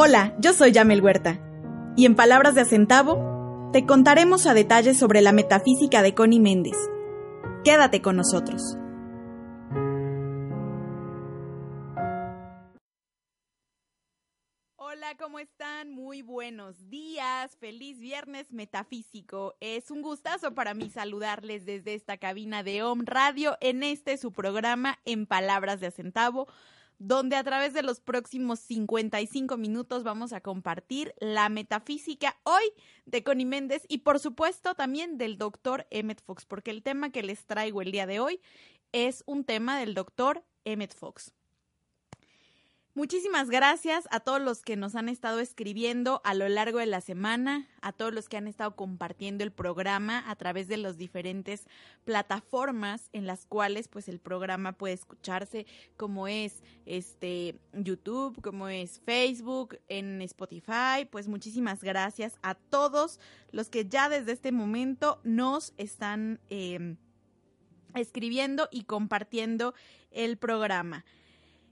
Hola, yo soy Yamel Huerta. Y en Palabras de Acentavo, te contaremos a detalle sobre la metafísica de Connie Méndez. Quédate con nosotros. Hola, ¿cómo están? Muy buenos días. Feliz viernes metafísico. Es un gustazo para mí saludarles desde esta cabina de OM Radio en este su programa en Palabras de Acentavo donde a través de los próximos 55 minutos vamos a compartir la metafísica hoy de Connie Méndez y por supuesto también del doctor Emmett Fox, porque el tema que les traigo el día de hoy es un tema del doctor Emmett Fox. Muchísimas gracias a todos los que nos han estado escribiendo a lo largo de la semana, a todos los que han estado compartiendo el programa a través de las diferentes plataformas en las cuales pues el programa puede escucharse, como es este YouTube, como es Facebook, en Spotify, pues muchísimas gracias a todos los que ya desde este momento nos están em, escribiendo y compartiendo el programa.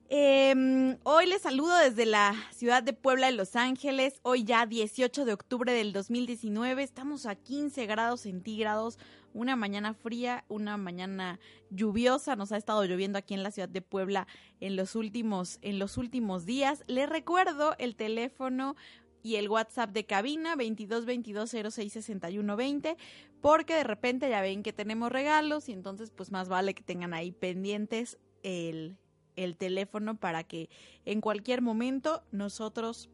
Em, hoy les saludo desde la ciudad de Puebla de Los Ángeles. Hoy ya 18 de octubre del 2019. Estamos a 15 grados centígrados. Una mañana fría, una mañana lluviosa. Nos ha estado lloviendo aquí en la ciudad de Puebla en los últimos, en los últimos días. Les recuerdo el teléfono y el WhatsApp de cabina 22 22 06 61 20 porque de repente ya ven que tenemos regalos y entonces pues más vale que tengan ahí pendientes el el teléfono para que en cualquier momento nosotros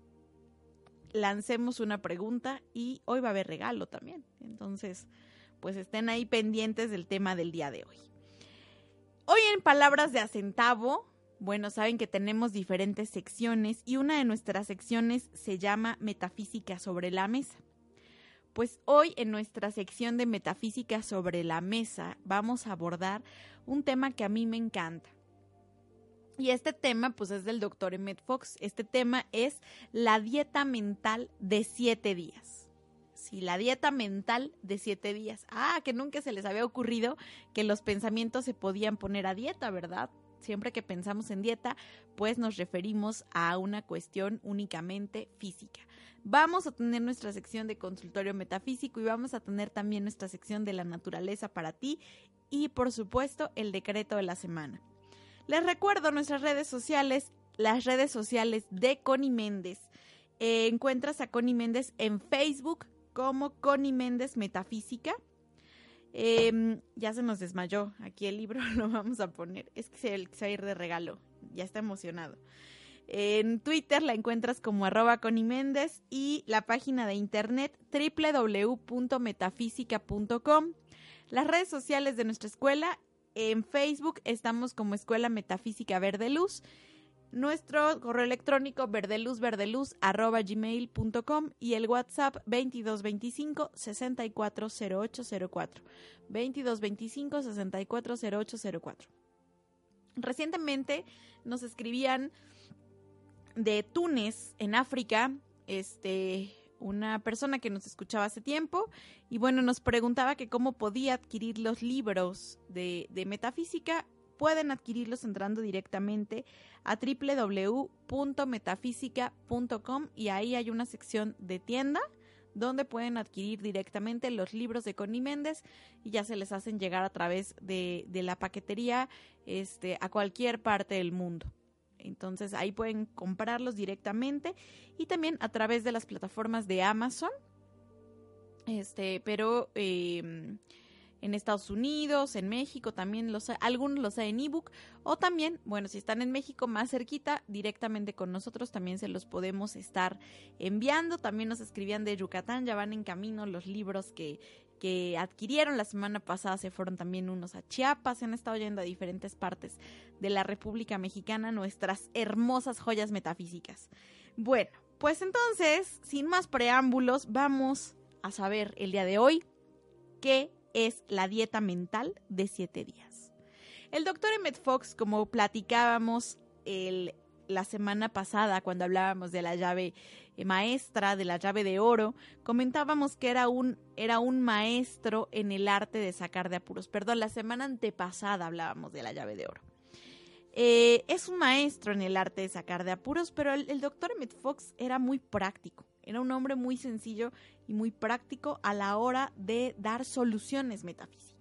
lancemos una pregunta y hoy va a haber regalo también. Entonces, pues estén ahí pendientes del tema del día de hoy. Hoy en Palabras de Acentavo, bueno, saben que tenemos diferentes secciones y una de nuestras secciones se llama Metafísica sobre la Mesa. Pues hoy en nuestra sección de Metafísica sobre la Mesa vamos a abordar un tema que a mí me encanta y este tema, pues, es del doctor Emmett Fox. Este tema es la dieta mental de siete días. Sí, la dieta mental de siete días. Ah, que nunca se les había ocurrido que los pensamientos se podían poner a dieta, ¿verdad? Siempre que pensamos en dieta, pues nos referimos a una cuestión únicamente física. Vamos a tener nuestra sección de consultorio metafísico y vamos a tener también nuestra sección de la naturaleza para ti y, por supuesto, el decreto de la semana. Les recuerdo nuestras redes sociales, las redes sociales de Connie Méndez. Eh, encuentras a Connie Méndez en Facebook como Connie Méndez Metafísica. Em, ya se nos desmayó. Aquí el libro lo vamos a poner. Es que se, va a ir de regalo. Ya está emocionado. En Twitter la encuentras como arroba Connie Méndez y la página de internet www.metafísica.com. Las redes sociales de nuestra escuela en Facebook estamos como Escuela Metafísica Verde Luz. Nuestro correo electrónico verdeluzverdeluz.gmail.com y el WhatsApp 2225 640804. 2225 640804. Recientemente nos escribían de Túnez, en África, este, una persona que nos escuchaba hace tiempo y bueno, nos preguntaba que cómo podía adquirir los libros de, de metafísica. Pueden adquirirlos entrando directamente a www.metafísica.com y ahí hay una sección de tienda donde pueden adquirir directamente los libros de Connie Méndez y ya se les hacen llegar a través de, de la paquetería este, a cualquier parte del mundo. Entonces ahí pueden comprarlos directamente y también a través de las plataformas de Amazon. Este, pero em, en Estados Unidos, en México también los algunos los hay en ebook o también, bueno, si están en México más cerquita, directamente con nosotros también se los podemos estar enviando. También nos escribían de Yucatán, ya van en camino los libros que que adquirieron. La semana pasada se fueron también unos a Chiapas, se han estado yendo a diferentes partes de la República Mexicana, nuestras hermosas joyas metafísicas. Bueno, pues entonces, sin más preámbulos, vamos a saber el día de hoy qué es la dieta mental de siete días. El doctor Emmett Fox, como platicábamos el, la semana pasada cuando hablábamos de la llave eh, maestra de la llave de oro, comentábamos que era un, era un maestro en el arte de sacar de apuros. Perdón, la semana antepasada hablábamos de la llave de oro. Eh, es un maestro en el arte de sacar de apuros, pero el, el doctor Emmett Fox era muy práctico. Era un hombre muy sencillo y muy práctico a la hora de dar soluciones metafísicas.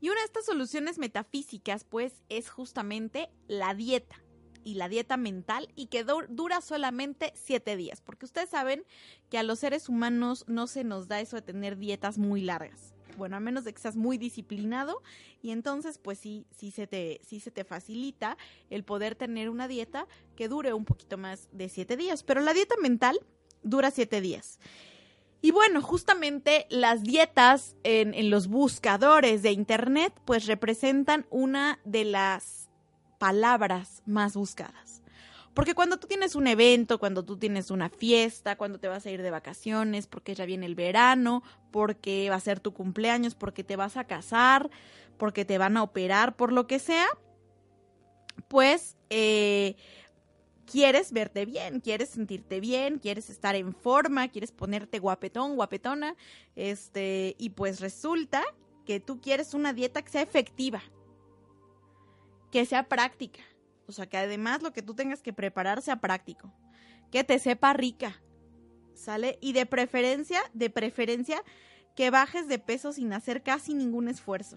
Y una de estas soluciones metafísicas, pues, es justamente la dieta y la dieta mental y que dura solamente siete días, porque ustedes saben que a los seres humanos no se nos da eso de tener dietas muy largas. Bueno, a menos de que seas muy disciplinado y entonces pues sí, sí se te, sí se te facilita el poder tener una dieta que dure un poquito más de siete días, pero la dieta mental dura siete días. Y bueno, justamente las dietas en, en, los buscadores de Internet pues representan una de las palabras más buscadas. Porque cuando tú tienes un evento, cuando tú tienes una fiesta, cuando te vas a ir de vacaciones, porque ya viene el verano, porque va a ser tu cumpleaños, porque te vas a casar, porque te van a operar, por lo que sea, pues eh, quieres verte bien, quieres sentirte bien, quieres estar en forma, quieres ponerte guapetón, guapetona, este, y pues resulta que tú quieres una dieta que sea efectiva, que sea práctica. O sea, que además lo que tú tengas que preparar sea práctico. Que te sepa rica. ¿Sale? Y de preferencia, de preferencia, que bajes de peso sin hacer casi ningún esfuerzo.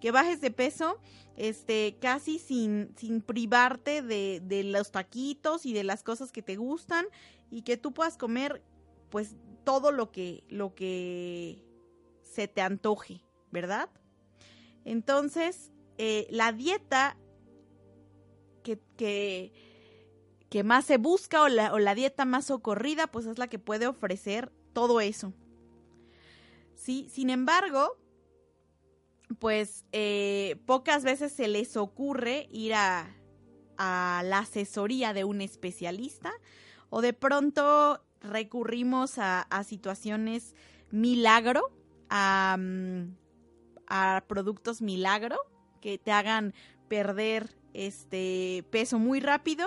Que bajes de peso este, casi sin, sin privarte de, de los taquitos y de las cosas que te gustan. Y que tú puedas comer, pues, todo lo que, lo que se te antoje, ¿verdad? Entonces, eh, la dieta que, que, más se busca o la, o la, dieta más socorrida, pues es la que puede ofrecer todo eso. Sí, sin embargo, pues eh, pocas veces se les ocurre ir a, a la asesoría de un especialista o de pronto recurrimos a, a situaciones milagro, a, mm, a productos milagro que te hagan perder este peso muy rápido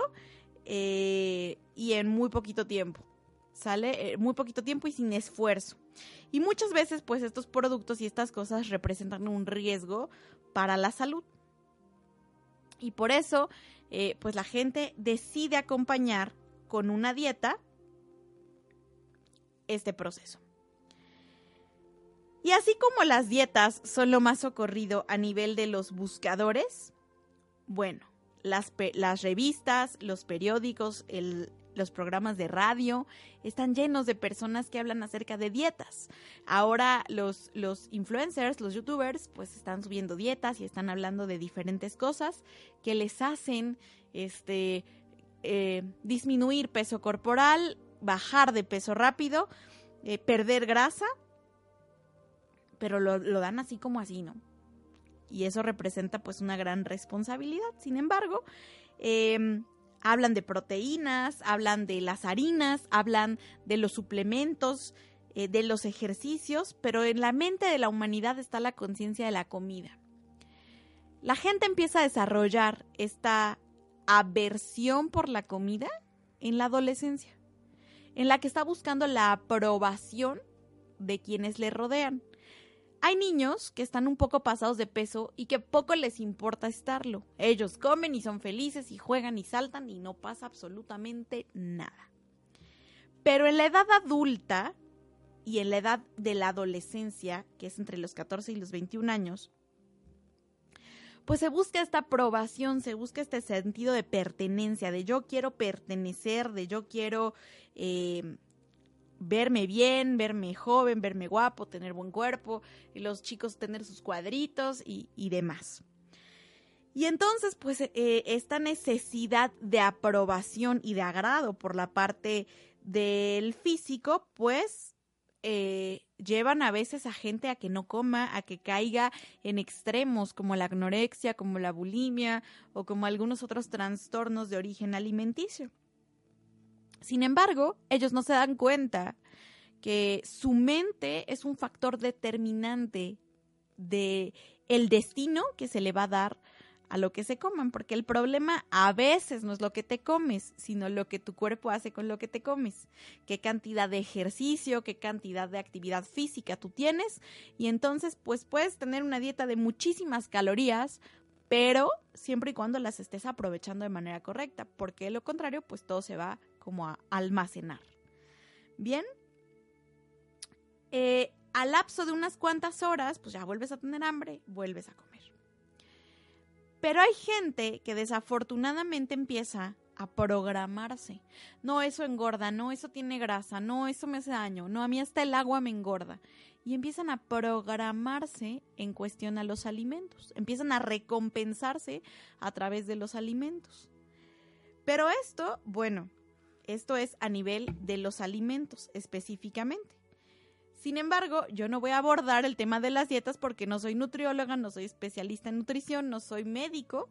eh, y en muy poquito tiempo. ¿Sale? Eh, muy poquito tiempo y sin esfuerzo. Y muchas veces, pues, estos productos y estas cosas representan un riesgo para la salud. Y por eso, eh, pues, la gente decide acompañar con una dieta este proceso. Y así como las dietas son lo más ocurrido a nivel de los buscadores, bueno, las, las revistas, los periódicos, los programas de radio están llenos de personas que hablan acerca de dietas. Ahora los, los influencers, los youtubers, pues están subiendo dietas y están hablando de diferentes cosas que les hacen este, eh, disminuir peso corporal, bajar de peso rápido, eh, perder grasa, pero lo, lo dan así como así, ¿no? y eso representa pues una gran responsabilidad. Sin embargo, em, hablan de proteínas, hablan de las harinas, hablan de los suplementos, eh, de los ejercicios, pero en la mente de la humanidad está la conciencia de la comida. La gente empieza a desarrollar esta aversión por la comida en la adolescencia, en la que está buscando la aprobación de quienes le rodean. Hay niños que están un poco pasados de peso y que poco les importa estarlo. Ellos comen y son felices y juegan y saltan y no pasa absolutamente nada. Pero en la edad adulta y en la edad de la adolescencia, que es entre los 14 y los 21 años, pues se busca esta aprobación, se busca este sentido de pertenencia, de yo quiero pertenecer, de yo quiero eh, verme bien, verme joven, verme guapo, tener buen cuerpo, y los chicos tener sus cuadritos y, demás. Y entonces, pues, eh, esta necesidad de aprobación y de agrado por la parte del físico, pues, eh, llevan a veces a gente a que no coma, a que caiga en extremos como la anorexia, como la bulimia o como algunos otros trastornos de origen alimenticio. Sin embargo, ellos no se dan cuenta que su mente es un factor determinante de el destino que se le va a dar a lo que se coman, porque el problema a veces no es lo que te comes, sino lo que tu cuerpo hace con lo que te comes, qué cantidad de ejercicio, qué cantidad de actividad física tú tienes, y entonces pues puedes tener una dieta de muchísimas calorías, pero siempre y cuando las estés aprovechando de manera correcta, porque de lo contrario pues todo se va como a almacenar. Bien, eh, al lapso de unas cuantas horas, pues ya vuelves a tener hambre, vuelves a comer. Pero hay gente que desafortunadamente empieza a programarse. No, eso engorda, no, eso tiene grasa, no, eso me hace daño, no, a mí hasta el agua me engorda. Y empiezan a programarse en cuestión a los alimentos, empiezan a recompensarse a través de los alimentos. Pero esto, bueno, esto es a nivel de los alimentos específicamente. Sin embargo, yo no voy a abordar el tema de las dietas porque no soy nutrióloga, no soy especialista en nutrición, no soy médico.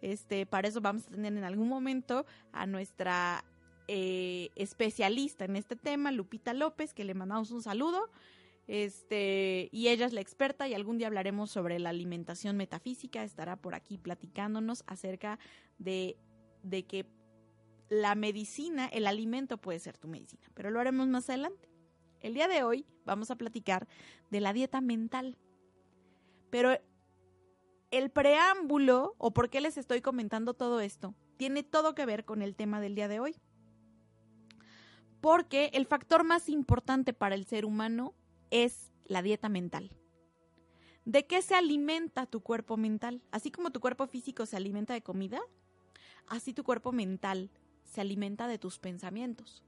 Este, para eso vamos a tener en algún momento a nuestra eh, especialista en este tema, Lupita López, que le mandamos un saludo. Este, y ella es la experta y algún día hablaremos sobre la alimentación metafísica, estará por aquí platicándonos acerca de, de que la medicina, el alimento puede ser tu medicina, pero lo haremos más adelante. El día de hoy vamos a platicar de la dieta mental. Pero el preámbulo, o por qué les estoy comentando todo esto, tiene todo que ver con el tema del día de hoy. Porque el factor más importante para el ser humano es la dieta mental. ¿De qué se alimenta tu cuerpo mental? Así como tu cuerpo físico se alimenta de comida, así tu cuerpo mental se alimenta de tus pensamientos.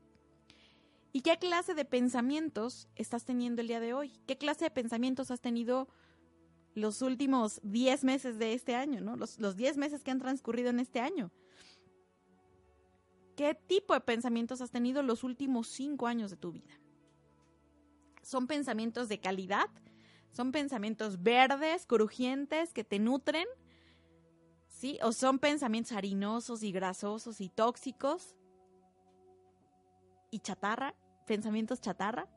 ¿Y qué clase de pensamientos estás teniendo el día de hoy? ¿Qué clase de pensamientos has tenido los últimos 10 meses de este año, ¿no? Los, 10 meses que han transcurrido en este año. ¿Qué tipo de pensamientos has tenido los últimos 5 años de tu vida? ¿Son pensamientos de calidad? ¿Son pensamientos verdes, crujientes, que te nutren? ¿O son pensamientos harinosos y grasosos y tóxicos? ¿Y chatarra? pensamientos chatarra?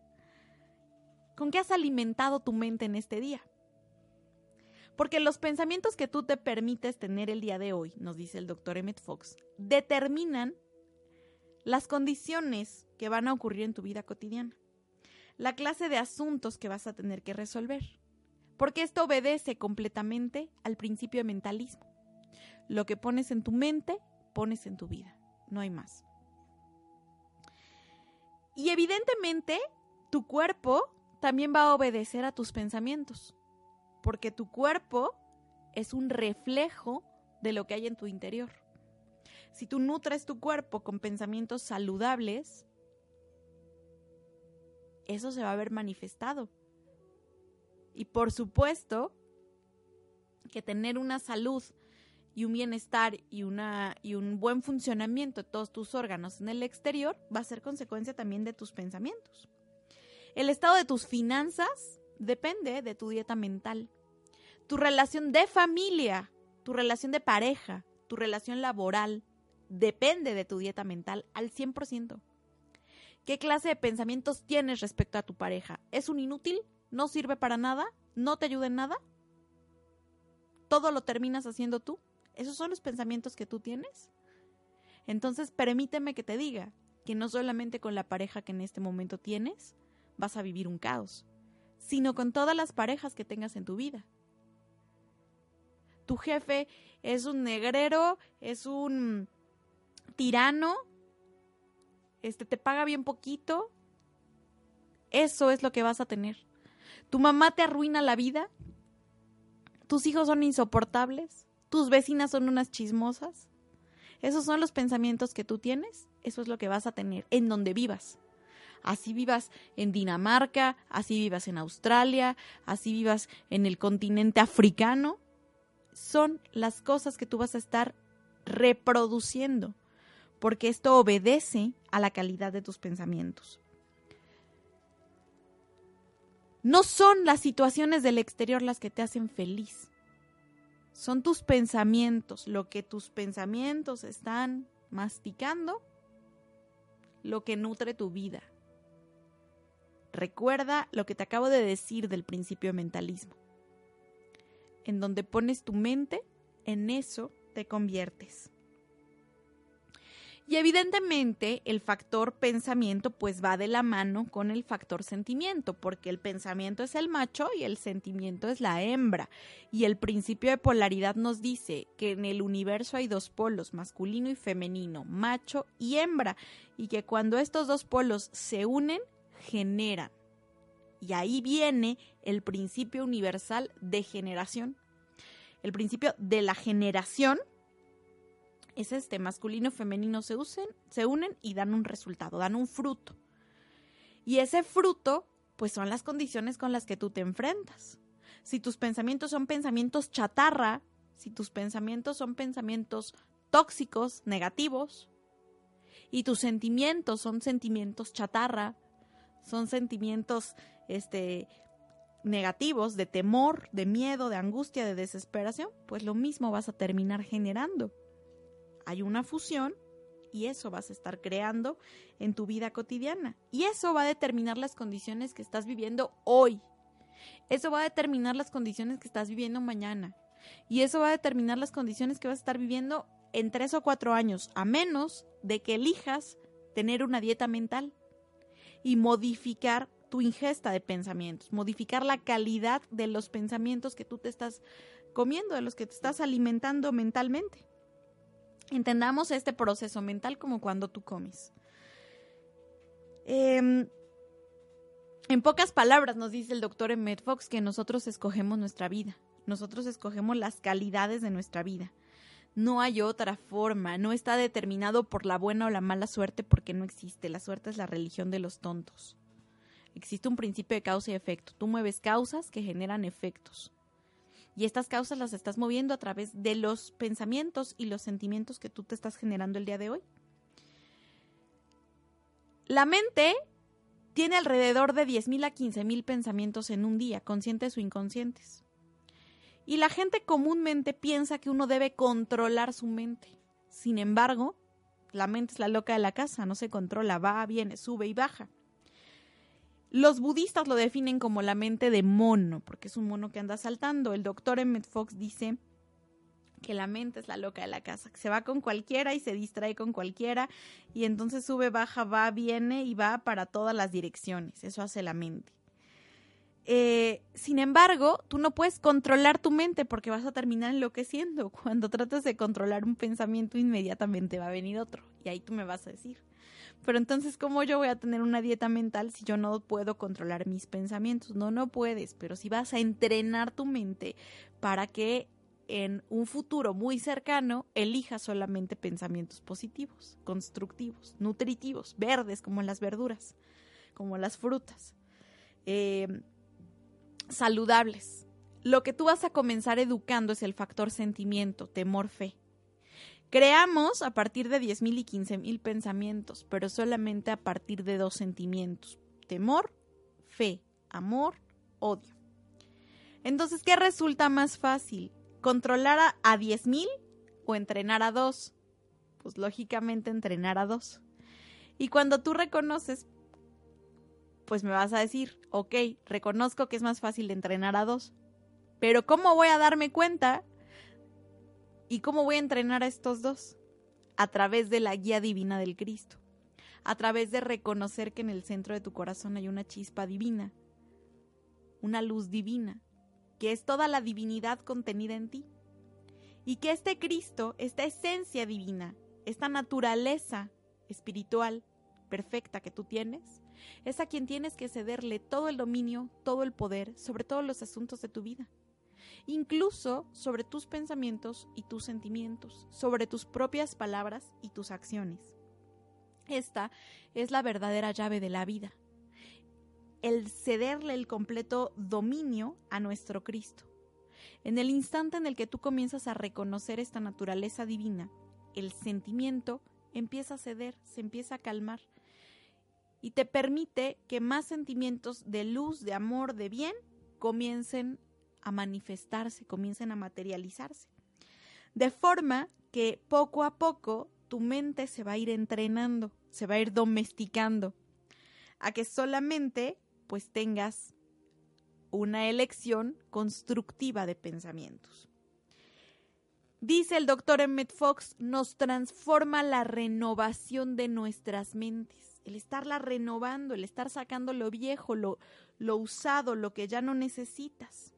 ¿Con qué has alimentado tu mente en este día? Porque los pensamientos que tú te permites tener el día de hoy, nos dice el doctor Emmett Fox, determinan las condiciones que van a ocurrir en tu vida cotidiana, la clase de asuntos que vas a tener que resolver, porque esto obedece completamente al principio de mentalismo. Lo que pones en tu mente, pones en tu vida, no hay más. Y evidentemente, tu cuerpo también va a obedecer a tus pensamientos, porque tu cuerpo es un reflejo de lo que hay en tu interior. Si tú nutres tu cuerpo con pensamientos saludables, eso se va a ver manifestado. Y por supuesto que tener una salud y un bienestar y, una, y un buen funcionamiento de todos tus órganos en el exterior va a ser consecuencia también de tus pensamientos. El estado de tus finanzas depende de tu dieta mental. Tu relación de familia, tu relación de pareja, tu relación laboral, depende de tu dieta mental al 100%. ¿Qué clase de pensamientos tienes respecto a tu pareja? ¿Es un inútil? ¿No sirve para nada? ¿No te ayuda en nada? ¿Todo lo terminas haciendo tú? ¿Esos son los pensamientos que tú tienes? Entonces, permíteme que te diga que no solamente con la pareja que en este momento tienes vas a vivir un caos, sino con todas las parejas que tengas en tu vida. Tu jefe es un negrero, es un tirano, este te paga bien poquito. Eso es lo que vas a tener. Tu mamá te arruina la vida. Tus hijos son insoportables tus vecinas son unas chismosas. Esos son los pensamientos que tú tienes, eso es lo que vas a tener en donde vivas. Así vivas en Dinamarca, así vivas en Australia, así vivas en el continente africano, son las cosas que tú vas a estar reproduciendo, porque esto obedece a la calidad de tus pensamientos. No son las situaciones del exterior las que te hacen feliz. Son tus pensamientos, lo que tus pensamientos están masticando, lo que nutre tu vida. Recuerda lo que te acabo de decir del principio de mentalismo. En donde pones tu mente, en eso te conviertes. Y evidentemente el factor pensamiento pues va de la mano con el factor sentimiento, porque el pensamiento es el macho y el sentimiento es la hembra. Y el principio de polaridad nos dice que en el universo hay dos polos, masculino y femenino, macho y hembra, y que cuando estos dos polos se unen, generan. Y ahí viene el principio universal de generación. El principio de la generación es este, masculino femenino se, usen, se unen y dan un resultado, dan un fruto. Y ese fruto, pues son las condiciones con las que tú te enfrentas. Si tus pensamientos son pensamientos chatarra, si tus pensamientos son pensamientos tóxicos, negativos, y tus sentimientos son sentimientos chatarra, son sentimientos este negativos de temor, de miedo, de angustia, de desesperación, pues lo mismo vas a terminar generando hay una fusión y eso vas a estar creando en tu vida cotidiana. Y eso va a determinar las condiciones que estás viviendo hoy. Eso va a determinar las condiciones que estás viviendo mañana. Y eso va a determinar las condiciones que vas a estar viviendo en tres o cuatro años, a menos de que elijas tener una dieta mental y modificar tu ingesta de pensamientos, modificar la calidad de los pensamientos que tú te estás comiendo, de los que te estás alimentando mentalmente. Entendamos este proceso mental como cuando tú comes. Em, en pocas palabras nos dice el doctor Emmett Fox que nosotros escogemos nuestra vida, nosotros escogemos las calidades de nuestra vida. No hay otra forma, no está determinado por la buena o la mala suerte porque no existe. La suerte es la religión de los tontos. Existe un principio de causa y efecto. Tú mueves causas que generan efectos. Y estas causas las estás moviendo a través de los pensamientos y los sentimientos que tú te estás generando el día de hoy. La mente tiene alrededor de 10.000 a 15.000 pensamientos en un día, conscientes o inconscientes. Y la gente comúnmente piensa que uno debe controlar su mente. Sin embargo, la mente es la loca de la casa, no se controla, va, viene, sube y baja. Los budistas lo definen como la mente de mono, porque es un mono que anda saltando. El doctor Emmett Fox dice que la mente es la loca de la casa, que se va con cualquiera y se distrae con cualquiera y entonces sube, baja, va, viene y va para todas las direcciones. Eso hace la mente. Eh, sin embargo, tú no puedes controlar tu mente porque vas a terminar enloqueciendo. Cuando tratas de controlar un pensamiento, inmediatamente va a venir otro. Y ahí tú me vas a decir, pero entonces, ¿cómo yo voy a tener una dieta mental si yo no puedo controlar mis pensamientos? No, no puedes, pero si vas a entrenar tu mente para que en un futuro muy cercano elijas solamente pensamientos positivos, constructivos, nutritivos, verdes como las verduras, como las frutas, eh, saludables. Lo que tú vas a comenzar educando es el factor sentimiento, temor, fe. Creamos a partir de 10.000 y 15.000 pensamientos, pero solamente a partir de dos sentimientos, temor, fe, amor, odio. Entonces, ¿qué resulta más fácil? ¿Controlar a, a 10.000 o entrenar a dos? Pues lógicamente entrenar a dos. Y cuando tú reconoces, pues me vas a decir, ok, reconozco que es más fácil entrenar a dos. Pero ¿cómo voy a darme cuenta ¿Y cómo voy a entrenar a estos dos? A través de la guía divina del Cristo, a través de reconocer que en el centro de tu corazón hay una chispa divina, una luz divina, que es toda la divinidad contenida en ti. Y que este Cristo, esta esencia divina, esta naturaleza espiritual perfecta que tú tienes, es a quien tienes que cederle todo el dominio, todo el poder sobre todos los asuntos de tu vida incluso sobre tus pensamientos y tus sentimientos, sobre tus propias palabras y tus acciones. Esta es la verdadera llave de la vida, el cederle el completo dominio a nuestro Cristo. En el instante en el que tú comienzas a reconocer esta naturaleza divina, el sentimiento empieza a ceder, se empieza a calmar. y te permite que más sentimientos de luz, de amor, de bien comiencen a manifestarse, comiencen a materializarse. De forma que poco a poco tu mente se va a ir entrenando, se va a ir domesticando, a que solamente pues tengas una elección constructiva de pensamientos. Dice el doctor Emmett Fox, nos transforma la renovación de nuestras mentes, el estarla renovando, el estar sacando lo viejo, lo, lo usado, lo que ya no necesitas.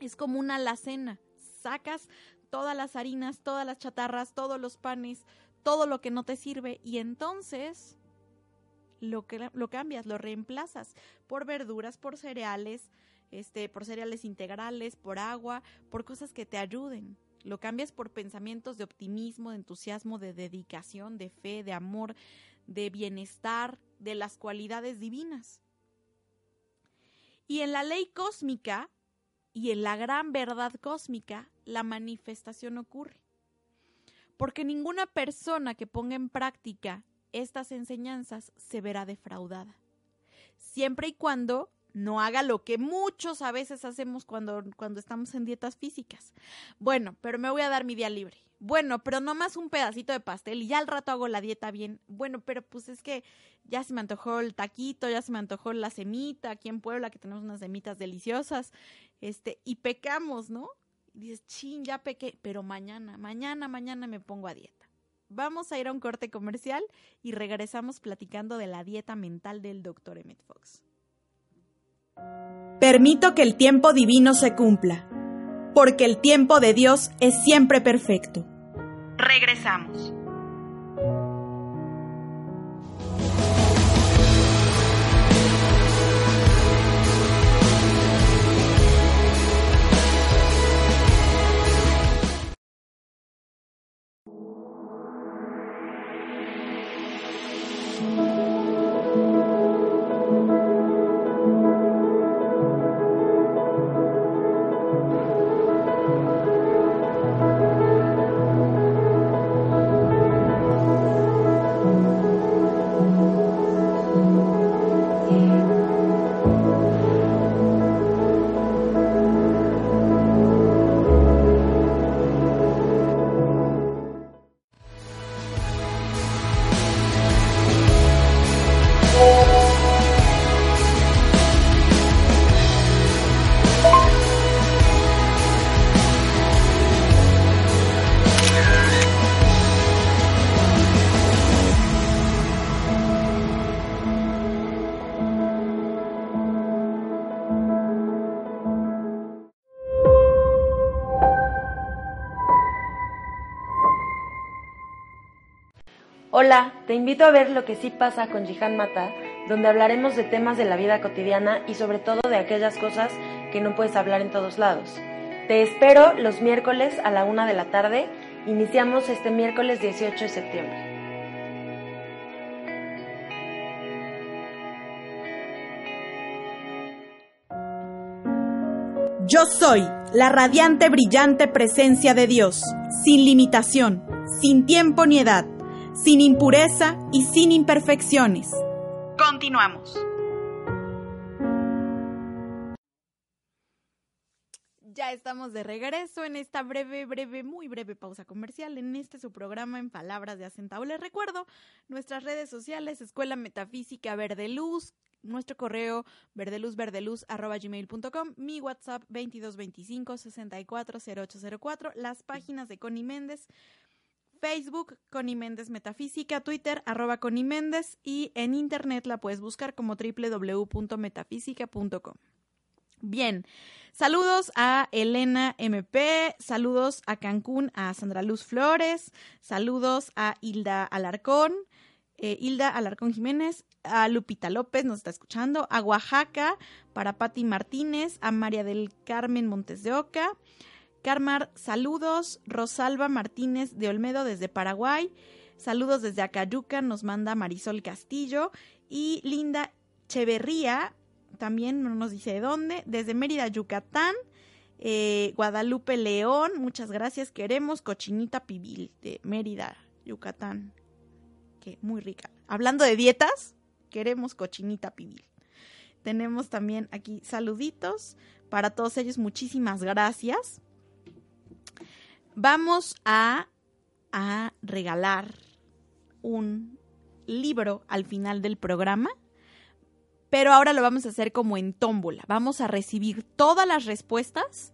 Es como una alacena, sacas todas las harinas, todas las chatarras, todos los panes, todo lo que no te sirve y entonces lo, que, lo cambias, lo reemplazas por verduras, por cereales, este, por cereales integrales, por agua, por cosas que te ayuden. Lo cambias por pensamientos de optimismo, de entusiasmo, de dedicación, de fe, de amor, de bienestar, de las cualidades divinas. Y en la ley cósmica y en la gran verdad cósmica, la manifestación ocurre. Porque ninguna persona que ponga en práctica estas enseñanzas se verá defraudada. Siempre y cuando no haga lo que muchos a veces hacemos cuando, cuando estamos en dietas físicas. Bueno, pero me voy a dar mi día libre. Bueno, pero no más un pedacito de pastel y ya al rato hago la dieta bien. Bueno, pero pues es que ya se me antojó el taquito, ya se me antojó la semita aquí en Puebla que tenemos unas semitas deliciosas. Este, y pecamos, ¿no? Y dices, chin, ya pequé, pero mañana, mañana, mañana me pongo a dieta. Vamos a ir a un corte comercial y regresamos platicando de la dieta mental del doctor Emmett Fox. Permito que el tiempo divino se cumpla, porque el tiempo de Dios es siempre perfecto. Regresamos. Hola, te invito a ver lo que sí pasa con Jihan Mata, donde hablaremos de temas de la vida cotidiana y sobre todo de aquellas cosas que no puedes hablar en todos lados. Te espero los miércoles a la una de la tarde. Iniciamos este miércoles 18 de septiembre. Yo soy la radiante, brillante presencia de Dios, sin limitación, sin tiempo ni edad sin impureza y sin imperfecciones. Continuamos. Ya estamos de regreso en esta breve, breve, muy breve pausa comercial en este su programa en Palabras de Acentavo. Les recuerdo nuestras redes sociales, Escuela Metafísica Verde Luz, nuestro correo verdeluzverdeluz.gmail.com, mi WhatsApp 2225 640804, las páginas de Connie Méndez, Facebook, Connie Méndez Metafísica, Twitter, arroba Connie y en internet la puedes buscar como www.metafísica.com. Bien, saludos a Elena MP, saludos a Cancún, a Sandra Luz Flores, saludos a Hilda Alarcón, eh, Hilda Alarcón Jiménez, a Lupita López, nos está escuchando, a Oaxaca, para Patti Martínez, a María del Carmen Montes de Oca, Carmar, saludos. Rosalba Martínez de Olmedo desde Paraguay. Saludos desde Acayuca, nos manda Marisol Castillo. Y Linda Cheverría, también no nos dice de dónde, desde Mérida, Yucatán. Eh, Guadalupe León, muchas gracias. Queremos cochinita pibil de Mérida, Yucatán. Que muy rica. Hablando de dietas, queremos cochinita pibil. Tenemos también aquí saluditos para todos ellos. Muchísimas gracias. Vamos a, regalar un libro al final del programa, pero ahora lo vamos a hacer como en tómbola. Vamos a recibir todas las respuestas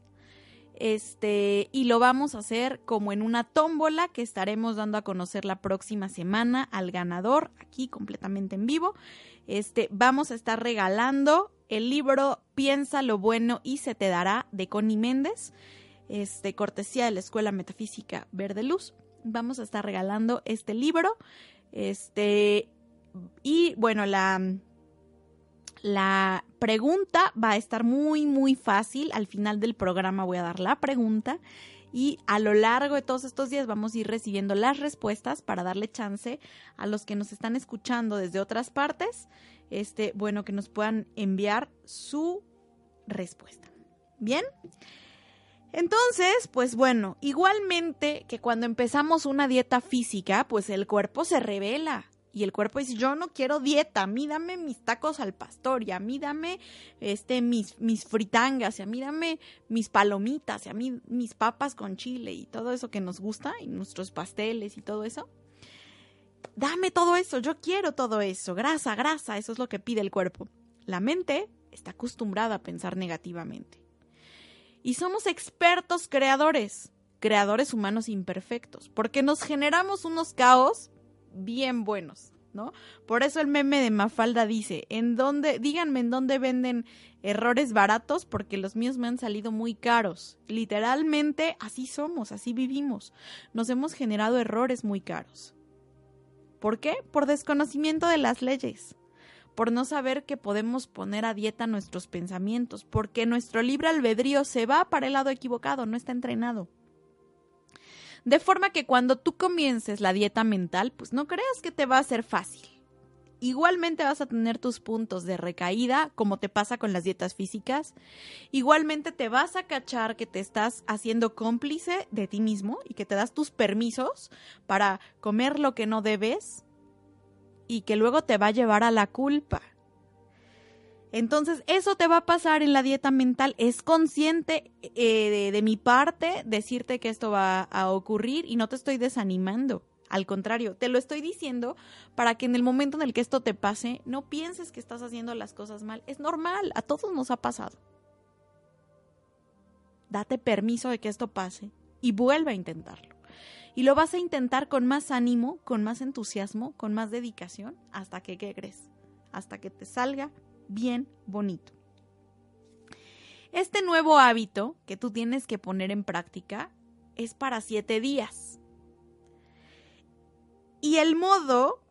este, y lo vamos a hacer como en una tómbola que estaremos dando a conocer la próxima semana al ganador, aquí completamente en vivo. Este, vamos a estar regalando el libro Piensa lo bueno y se te dará de Connie Méndez, este, cortesía de la Escuela Metafísica Verde Luz. Vamos a estar regalando este libro. Este, y bueno, la, la pregunta va a estar muy, muy fácil. Al final del programa voy a dar la pregunta y a lo largo de todos estos días vamos a ir recibiendo las respuestas para darle chance a los que nos están escuchando desde otras partes, este, bueno, que nos puedan enviar su respuesta. Bien. Entonces, pues bueno, igualmente que cuando empezamos una dieta física, pues el cuerpo se revela. Y el cuerpo dice, yo no quiero dieta, a mí dame mis tacos al pastor, y a mí dame este, mis, mis fritangas, y a mí dame mis palomitas, y a mí mis papas con chile y todo eso que nos gusta, y nuestros pasteles y todo eso. Dame todo eso, yo quiero todo eso, grasa, grasa, eso es lo que pide el cuerpo. La mente está acostumbrada a pensar negativamente. Y somos expertos creadores, creadores humanos imperfectos, porque nos generamos unos caos bien buenos, ¿no? Por eso el meme de Mafalda dice, ¿en dónde, díganme en dónde venden errores baratos? Porque los míos me han salido muy caros. Literalmente así somos, así vivimos. Nos hemos generado errores muy caros. ¿Por qué? Por desconocimiento de las leyes por no saber que podemos poner a dieta nuestros pensamientos, porque nuestro libre albedrío se va para el lado equivocado, no está entrenado. De forma que cuando tú comiences la dieta mental, pues no creas que te va a ser fácil. Igualmente vas a tener tus puntos de recaída, como te pasa con las dietas físicas. Igualmente te vas a cachar que te estás haciendo cómplice de ti mismo y que te das tus permisos para comer lo que no debes y que luego te va a llevar a la culpa. Entonces, eso te va a pasar en la dieta mental. Es consciente eh, de, mi parte decirte que esto va a ocurrir y no te estoy desanimando. Al contrario, te lo estoy diciendo para que en el momento en el que esto te pase, no pienses que estás haciendo las cosas mal. Es normal, a todos nos ha pasado. Date permiso de que esto pase y vuelve a intentarlo. Y lo vas a intentar con más ánimo, con más entusiasmo, con más dedicación, hasta que, ¿qué? Hasta que te salga bien bonito. Este nuevo hábito que tú tienes que poner en práctica es para siete días. Y el modo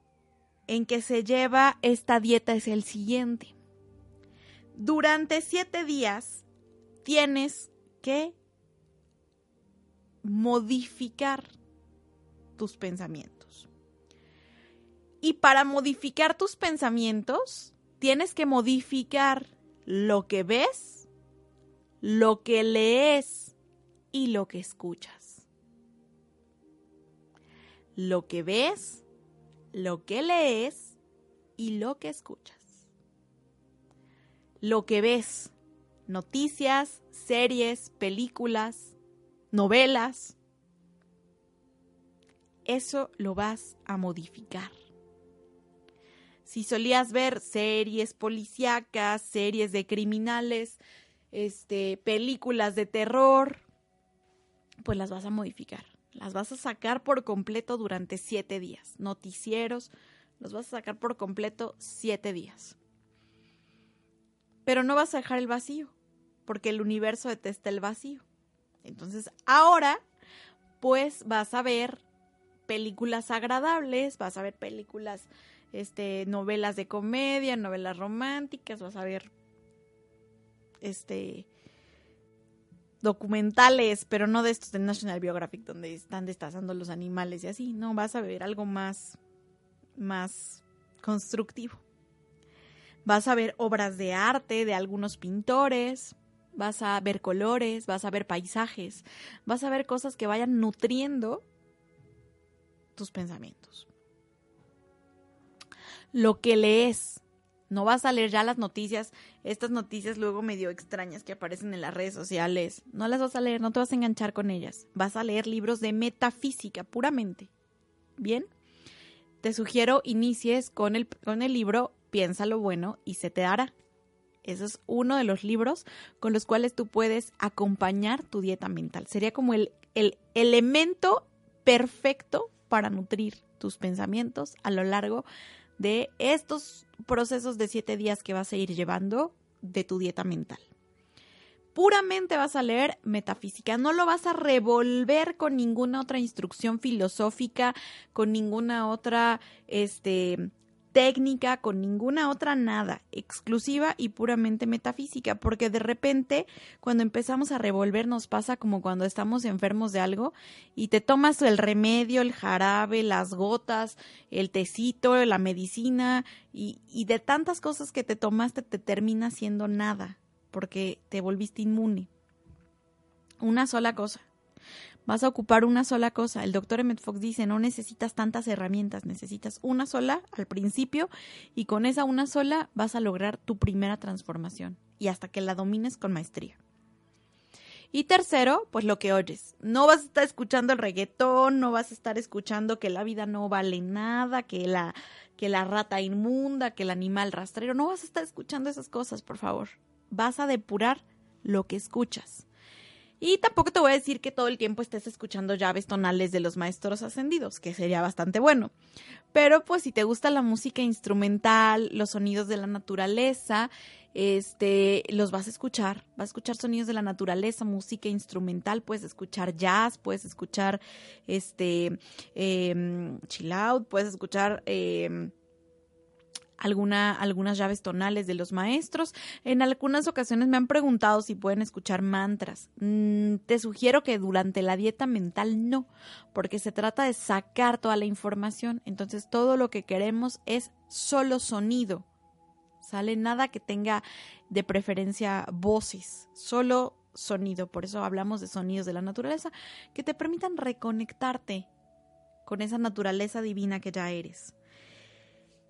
en que se lleva esta dieta es el siguiente. Durante siete días tienes que modificar tus pensamientos. Y para modificar tus pensamientos, tienes que modificar lo que ves, lo que lees y lo que escuchas. Lo que ves, lo que lees y lo que escuchas. Lo que ves, noticias, series, películas, novelas, eso lo vas a modificar. Si solías ver series policíacas, series de criminales, este, películas de terror, pues las vas a modificar. Las vas a sacar por completo durante siete días. Noticieros, los vas a sacar por completo siete días. Pero no vas a dejar el vacío, porque el universo detesta el vacío. Entonces, ahora, pues vas a ver películas agradables, vas a ver películas este, novelas de comedia, novelas románticas, vas a ver este documentales, pero no de estos de National Geographic donde están destazando los animales y así, no, vas a ver algo más más constructivo. Vas a ver obras de arte de algunos pintores, vas a ver colores, vas a ver paisajes, vas a ver cosas que vayan nutriendo tus pensamientos. lo que lees. No vas a leer ya las noticias, estas noticias luego medio extrañas que aparecen en las redes sociales. No las vas a leer, no te vas a enganchar con ellas. Vas a leer libros de metafísica puramente. ¿Bien? Te sugiero inicies con el, con el libro Piensa lo bueno y se te hará. Ese es uno de los libros con los cuales tú puedes acompañar tu dieta mental. Sería como el, el elemento perfecto para nutrir tus pensamientos a lo largo de estos procesos de siete días que vas a ir llevando de tu dieta mental. Puramente vas a leer metafísica, no lo vas a revolver con ninguna otra instrucción filosófica, con ninguna otra este, técnica, con ninguna otra nada, exclusiva y puramente metafísica, porque de repente cuando empezamos a revolver nos pasa como cuando estamos enfermos de algo y te tomas el remedio, el jarabe, las gotas, el tecito, la medicina y, de tantas cosas que te tomaste te termina siendo nada, porque te volviste inmune. Una sola cosa vas a ocupar una sola cosa. El doctor Emmett Fox dice, no necesitas tantas herramientas, necesitas una sola al principio y con esa una sola vas a lograr tu primera transformación y hasta que la domines con maestría. Y tercero, pues lo que oyes. No vas a estar escuchando el reggaetón, no vas a estar escuchando que la vida no vale nada, que la, que la rata inmunda, que el animal rastrero. No vas a estar escuchando esas cosas, por favor. Vas a depurar lo que escuchas. Y tampoco te voy a decir que todo el tiempo estés escuchando llaves tonales de los maestros ascendidos, que sería bastante bueno. Pero pues si te gusta la música instrumental, los sonidos de la naturaleza, este, los vas a escuchar. Vas a escuchar sonidos de la naturaleza, música instrumental, puedes escuchar jazz, puedes escuchar este, eh, chill out, puedes escuchar... Eh, alguna, algunas llaves tonales de los maestros. En algunas ocasiones me han preguntado si pueden escuchar mantras. Mm, te sugiero que durante la dieta mental no, porque se trata de sacar toda la información. Entonces todo lo que queremos es solo sonido. Sale nada que tenga de preferencia voces, solo sonido. Por eso hablamos de sonidos de la naturaleza que te permitan reconectarte con esa naturaleza divina que ya eres.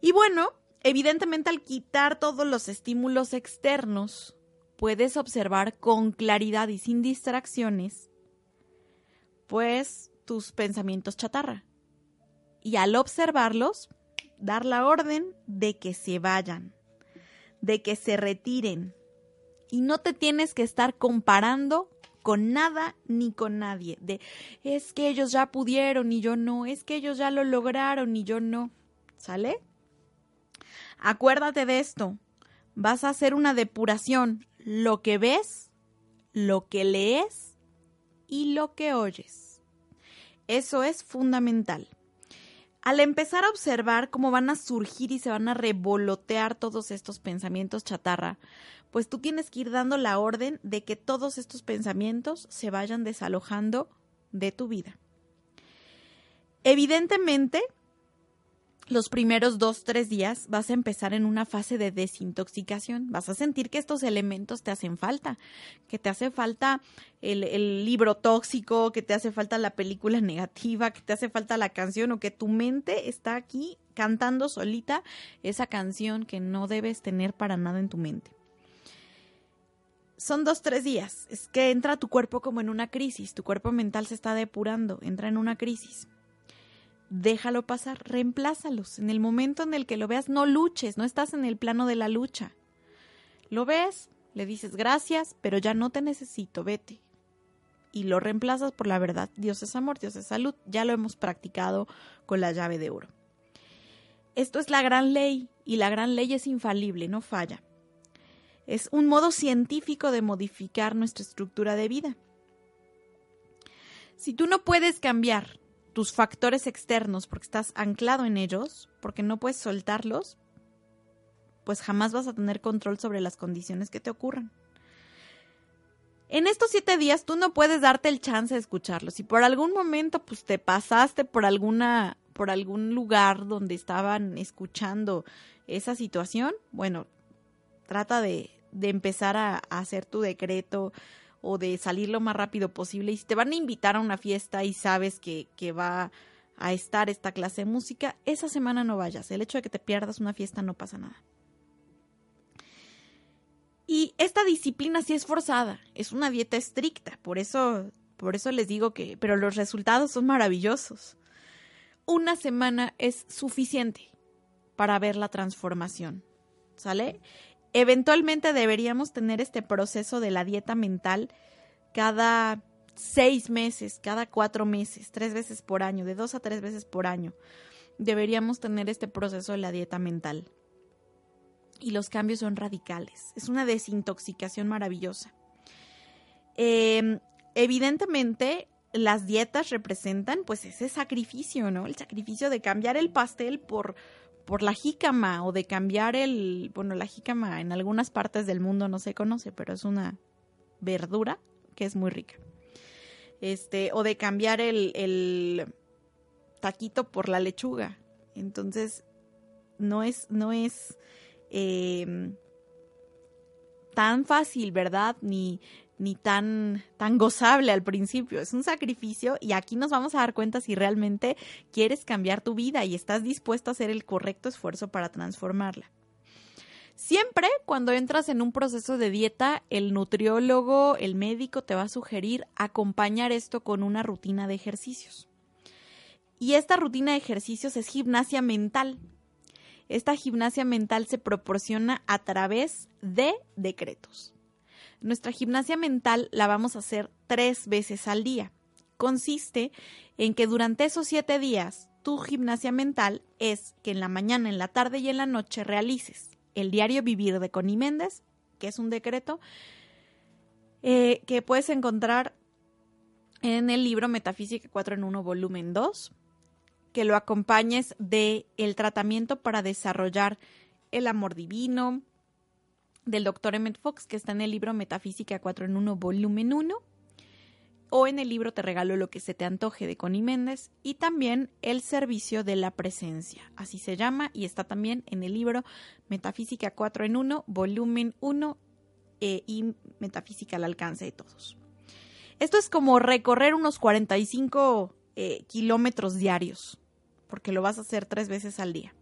Y bueno, Evidentemente al quitar todos los estímulos externos, puedes observar con claridad y sin distracciones, pues tus pensamientos chatarra. Y al observarlos, dar la orden de que se vayan, de que se retiren. Y no te tienes que estar comparando con nada ni con nadie. De es que ellos ya pudieron y yo no, es que ellos ya lo lograron y yo no. ¿Sale? Acuérdate de esto. Vas a hacer una depuración. Lo que ves, lo que lees y lo que oyes. Eso es fundamental. Al empezar a observar cómo van a surgir y se van a revolotear todos estos pensamientos chatarra, pues tú tienes que ir dando la orden de que todos estos pensamientos se vayan desalojando de tu vida. Evidentemente, los primeros dos, tres días vas a empezar en una fase de desintoxicación. Vas a sentir que estos elementos te hacen falta, que te hace falta el, libro tóxico, que te hace falta la película negativa, que te hace falta la canción o que tu mente está aquí cantando solita esa canción que no debes tener para nada en tu mente. Son dos, tres días. Es que entra tu cuerpo como en una crisis. Tu cuerpo mental se está depurando, entra en una crisis déjalo pasar, reemplázalos. En el momento en el que lo veas, no luches, no estás en el plano de la lucha. Lo ves, le dices gracias, pero ya no te necesito, vete. Y lo reemplazas por la verdad. Dios es amor, Dios es salud. Ya lo hemos practicado con la llave de oro. Esto es la gran ley y la gran ley es infalible, no falla. Es un modo científico de modificar nuestra estructura de vida. Si tú no puedes cambiar tus factores externos porque estás anclado en ellos, porque no puedes soltarlos, pues jamás vas a tener control sobre las condiciones que te ocurran. En estos siete días tú no puedes darte el chance de escucharlos. Si por algún momento pues te pasaste por alguna, por algún lugar donde estaban escuchando esa situación, bueno, trata de, de empezar a, a hacer tu decreto, o de salir lo más rápido posible. Y si te van a invitar a una fiesta y sabes que, que va a estar esta clase de música, esa semana no vayas. El hecho de que te pierdas una fiesta no pasa nada. Y esta disciplina sí es forzada, es una dieta estricta, por eso, por eso les digo que, pero los resultados son maravillosos. Una semana es suficiente para ver la transformación, ¿sale? Eventualmente deberíamos tener este proceso de la dieta mental cada seis meses, cada cuatro meses, tres veces por año, de dos a tres veces por año. Deberíamos tener este proceso de la dieta mental y los cambios son radicales. Es una desintoxicación maravillosa. Em, evidentemente, las dietas representan pues ese sacrificio, ¿no? El sacrificio de cambiar el pastel por, por la jícama o de cambiar el, bueno, la jícama en algunas partes del mundo no se conoce, pero es una verdura que es muy rica. Este, o de cambiar el, el taquito por la lechuga. Entonces, no es, no es Em, tan fácil, ¿verdad? Ni, ni tan, tan gozable al principio. Es un sacrificio y aquí nos vamos a dar cuenta si realmente quieres cambiar tu vida y estás dispuesto a hacer el correcto esfuerzo para transformarla. Siempre cuando entras en un proceso de dieta, el nutriólogo, el médico te va a sugerir acompañar esto con una rutina de ejercicios. Y esta rutina de ejercicios es gimnasia mental. Esta gimnasia mental se proporciona a través de decretos. Nuestra gimnasia mental la vamos a hacer tres veces al día. Consiste en que durante esos siete días tu gimnasia mental es que en la mañana, en la tarde y en la noche realices el diario vivir de Connie Méndez, que es un decreto eh, que puedes encontrar en el libro Metafísica 4 en 1, volumen 2 que lo acompañes de el tratamiento para desarrollar el amor divino del doctor Emmett Fox, que está en el libro Metafísica 4 en 1, volumen 1, o en el libro Te regalo lo que se te antoje de Connie Méndez, y también el servicio de la presencia, así se llama, y está también en el libro Metafísica 4 en 1, volumen 1 eh, y Metafísica al alcance de todos. Esto es como recorrer unos 45 eh, kilómetros diarios, porque lo vas a hacer tres veces al día.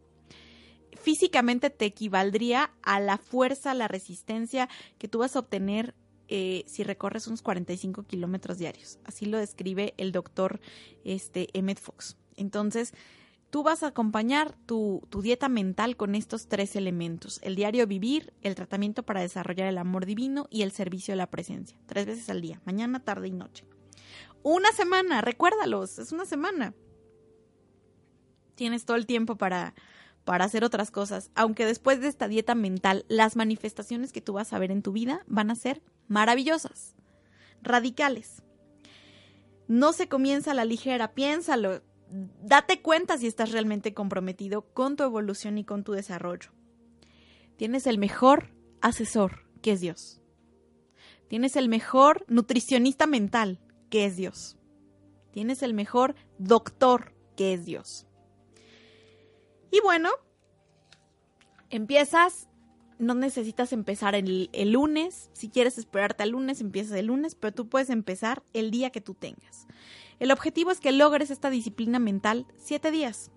Físicamente te equivaldría a la fuerza, la resistencia que tú vas a obtener eh, si recorres unos 45 kilómetros diarios. Así lo describe el doctor este, Emmett Fox. Entonces, tú vas a acompañar tu, tu, dieta mental con estos tres elementos. El diario vivir, el tratamiento para desarrollar el amor divino y el servicio de la presencia. Tres veces al día, mañana, tarde y noche. Una semana, recuérdalos, es una semana. Tienes todo el tiempo para, para hacer otras cosas. Aunque después de esta dieta mental, las manifestaciones que tú vas a ver en tu vida van a ser maravillosas, radicales. No se comienza a la ligera, piénsalo. Date cuenta si estás realmente comprometido con tu evolución y con tu desarrollo. Tienes el mejor asesor, que es Dios. Tienes el mejor nutricionista mental, que es Dios. Tienes el mejor doctor, que es Dios. Y bueno, empiezas, no necesitas empezar el, el, lunes, si quieres esperarte al lunes, empiezas el lunes, pero tú puedes empezar el día que tú tengas. El objetivo es que logres esta disciplina mental siete días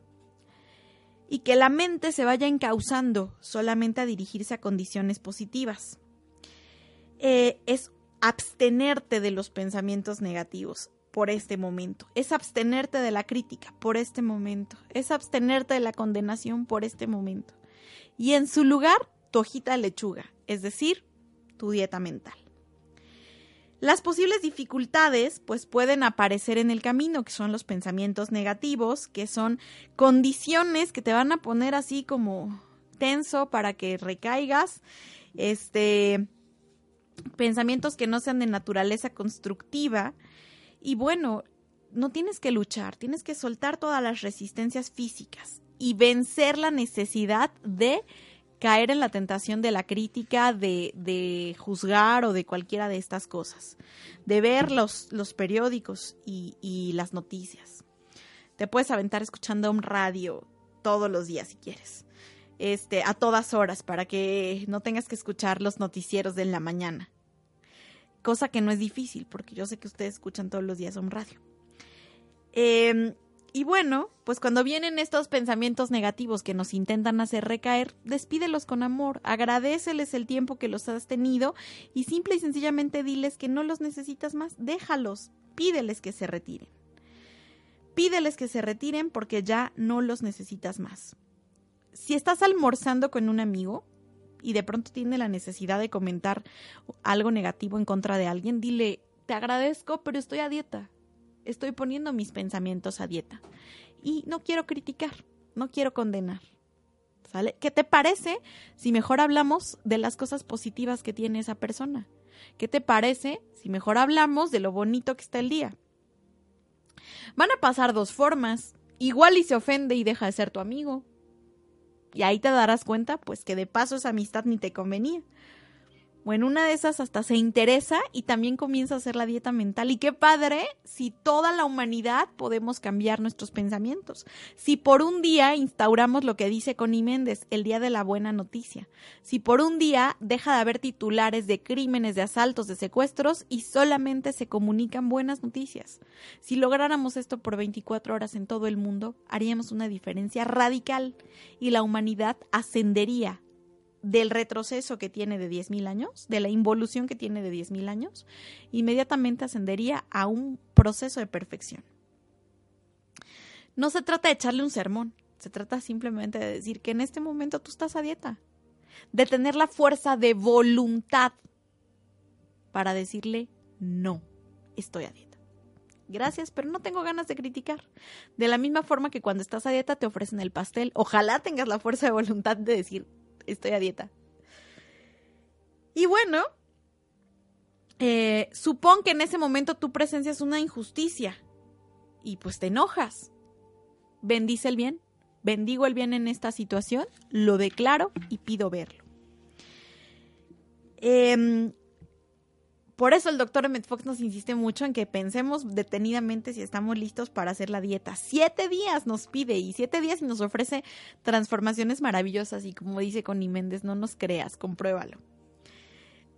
y que la mente se vaya encauzando solamente a dirigirse a condiciones positivas. Eh, es abstenerte de los pensamientos negativos por este momento, es abstenerte de la crítica por este momento, es abstenerte de la condenación por este momento. Y en su lugar, tu hojita de lechuga, es decir, tu dieta mental. Las posibles dificultades pues pueden aparecer en el camino, que son los pensamientos negativos, que son condiciones que te van a poner así como tenso para que recaigas, este pensamientos que no sean de naturaleza constructiva. Y bueno, no tienes que luchar, tienes que soltar todas las resistencias físicas y vencer la necesidad de caer en la tentación de la crítica, de, de juzgar o de cualquiera de estas cosas, de ver los, los periódicos y, y las noticias. Te puedes aventar escuchando un radio todos los días si quieres este, a todas horas para que no tengas que escuchar los noticieros de la mañana. Cosa que no es difícil, porque yo sé que ustedes escuchan todos los días un radio. Em, y bueno, pues cuando vienen estos pensamientos negativos que nos intentan hacer recaer, despídelos con amor, agradeceles el tiempo que los has tenido y simple y sencillamente diles que no los necesitas más, déjalos, pídeles que se retiren. Pídeles que se retiren porque ya no los necesitas más. Si estás almorzando con un amigo y de pronto tiene la necesidad de comentar algo negativo en contra de alguien, dile, te agradezco, pero estoy a dieta estoy poniendo mis pensamientos a dieta. Y no quiero criticar, no quiero condenar. ¿Sale? ¿Qué te parece si mejor hablamos de las cosas positivas que tiene esa persona? ¿Qué te parece si mejor hablamos de lo bonito que está el día? Van a pasar dos formas. Igual y se ofende y deja de ser tu amigo. Y ahí te darás cuenta, pues, que de paso esa amistad ni te convenía o en una de esas hasta se interesa y también comienza a hacer la dieta mental. Y qué padre si toda la humanidad podemos cambiar nuestros pensamientos. Si por un día instauramos lo que dice Connie Méndez, el día de la buena noticia. Si por un día deja de haber titulares de crímenes, de asaltos, de secuestros y solamente se comunican buenas noticias. Si lográramos esto por 24 horas en todo el mundo, haríamos una diferencia radical y la humanidad ascendería del retroceso que tiene de 10.000 años, de la involución que tiene de 10.000 años, inmediatamente ascendería a un proceso de perfección. No se trata de echarle un sermón, se trata simplemente de decir que en este momento tú estás a dieta, de tener la fuerza de voluntad para decirle no, estoy a dieta. Gracias, pero no tengo ganas de criticar. De la misma forma que cuando estás a dieta te ofrecen el pastel, ojalá tengas la fuerza de voluntad de decir estoy a dieta. Y bueno, eh, supón que en ese momento tu presencia es una injusticia y pues te enojas. Bendice el bien, bendigo el bien en esta situación, lo declaro y pido verlo. Eh, por eso el doctor Emmett Fox nos insiste mucho en que pensemos detenidamente si estamos listos para hacer la dieta. Siete días nos pide y siete días nos ofrece transformaciones maravillosas y como dice Connie Méndez, no nos creas, compruébalo.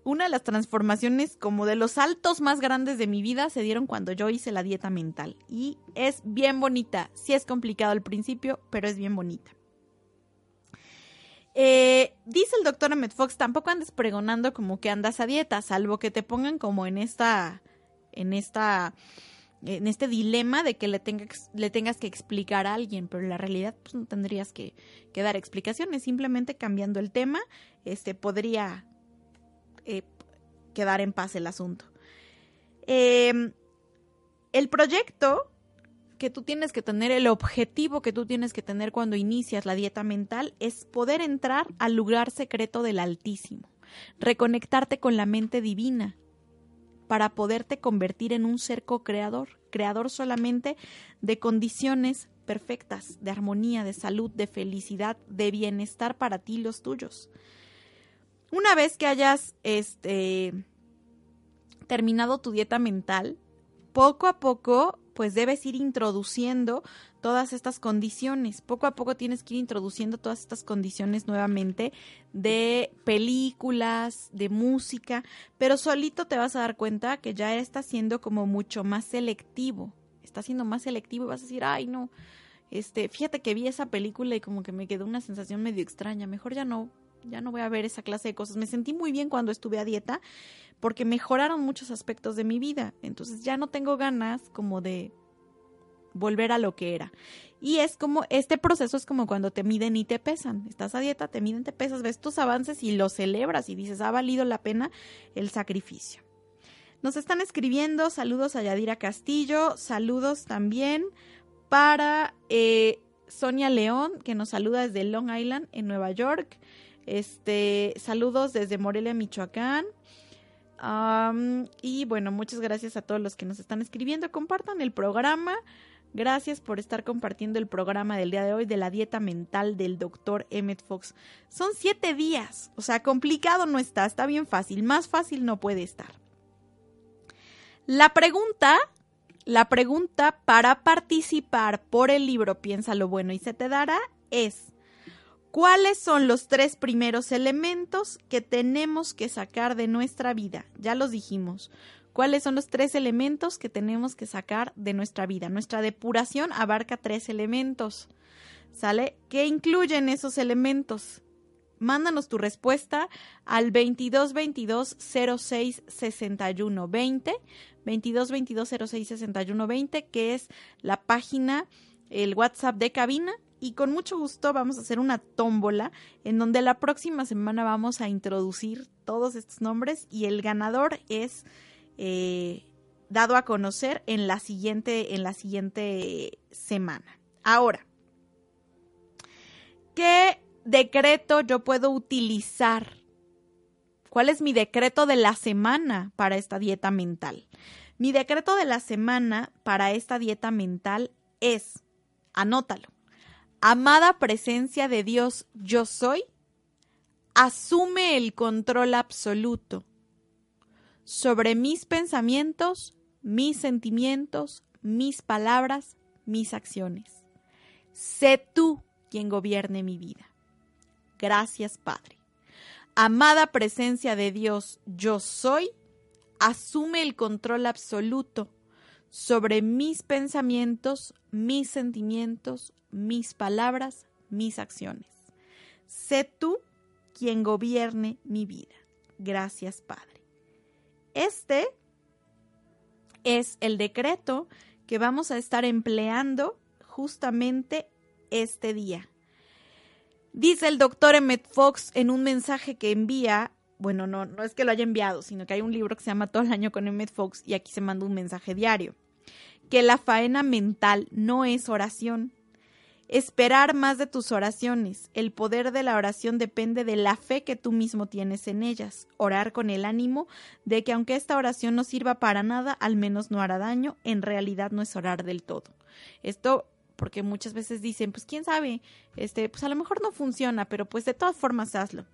Una de las transformaciones como de los saltos más grandes de mi vida se dieron cuando yo hice la dieta mental y es bien bonita. Sí es complicado al principio, pero es bien bonita. Eh, dice el doctor Ahmed Fox, tampoco andes pregonando como que andas a dieta, salvo que te pongan como en esta, en esta, en este dilema de que le, le tengas que explicar a alguien, pero en la realidad pues no tendrías que, dar explicaciones, simplemente cambiando el tema, este podría eh, quedar en paz el asunto. Em, el proyecto que tú tienes que tener, el objetivo que tú tienes que tener cuando inicias la dieta mental es poder entrar al lugar secreto del Altísimo, reconectarte con la mente divina para poderte convertir en un ser co-creador, creador solamente de condiciones perfectas, de armonía, de salud, de felicidad, de bienestar para ti y los tuyos. Una vez que hayas este, terminado tu dieta mental, poco a poco pues debes ir introduciendo todas estas condiciones. Poco a poco tienes que ir introduciendo todas estas condiciones nuevamente de películas, de música, pero solito te vas a dar cuenta que ya está siendo como mucho más selectivo. Está siendo más selectivo y vas a decir, ay no, este, fíjate que vi esa película y como que me quedó una sensación medio extraña. Mejor ya no, ya no voy a ver esa clase de cosas. Me sentí muy bien cuando estuve a dieta porque mejoraron muchos aspectos de mi vida. Entonces ya no tengo ganas como de volver a lo que era. Y es como, este proceso es como cuando te miden y te pesan. Estás a dieta, te miden, te pesas, ves tus avances y los celebras y dices, ha valido la pena el sacrificio. Nos están escribiendo, saludos a Yadira Castillo, saludos también para eh, Sonia León, que nos saluda desde Long Island, en Nueva York. Este, saludos desde Morelia, Michoacán. y bueno, muchas gracias a todos los que nos están escribiendo. Compartan el programa. Gracias por estar compartiendo el programa del día de hoy de la dieta mental del doctor Emmett Fox. Son siete días, o sea, complicado no está, está bien fácil, más fácil no puede estar. La pregunta, la pregunta para participar por el libro Piensa lo bueno y se te dará es, ¿Cuáles son los tres primeros elementos que tenemos que sacar de nuestra vida? Ya los dijimos. ¿Cuáles son los tres elementos que tenemos que sacar de nuestra vida? Nuestra depuración abarca tres elementos. ¿Sale? ¿Qué incluyen esos elementos? Mándanos tu respuesta al 22 22 06 61 20, 22 22 06 61 20, que es la página, el WhatsApp de cabina. Y con mucho gusto vamos a hacer una tómbola en donde la próxima semana vamos a introducir todos estos nombres y el ganador es eh, dado a conocer en la siguiente, en la siguiente semana. Ahora, ¿qué decreto yo puedo utilizar? ¿Cuál es mi decreto de la semana para esta dieta mental? Mi decreto de la semana para esta dieta mental es, anótalo, amada presencia de Dios, yo soy, asume el control absoluto sobre mis pensamientos, mis sentimientos, mis palabras, mis acciones. Sé tú quien gobierne mi vida. Gracias, Padre. Amada presencia de Dios, yo soy, asume el control absoluto sobre mis pensamientos, mis sentimientos, mis palabras, mis acciones. Sé tú quien gobierne mi vida. Gracias, Padre. Este es el decreto que vamos a estar empleando justamente este día. Dice el doctor Emmett Fox en un mensaje que envía, bueno, no, no es que lo haya enviado, sino que hay un libro que se llama Todo el año con Emmett Fox y aquí se manda un mensaje diario, que la faena mental no es oración, Esperar más de tus oraciones. El poder de la oración depende de la fe que tú mismo tienes en ellas. Orar con el ánimo de que aunque esta oración no sirva para nada, al menos no hará daño, en realidad no es orar del todo. Esto porque muchas veces dicen, pues quién sabe, este, pues a lo mejor no funciona, pero pues de todas formas hazlo.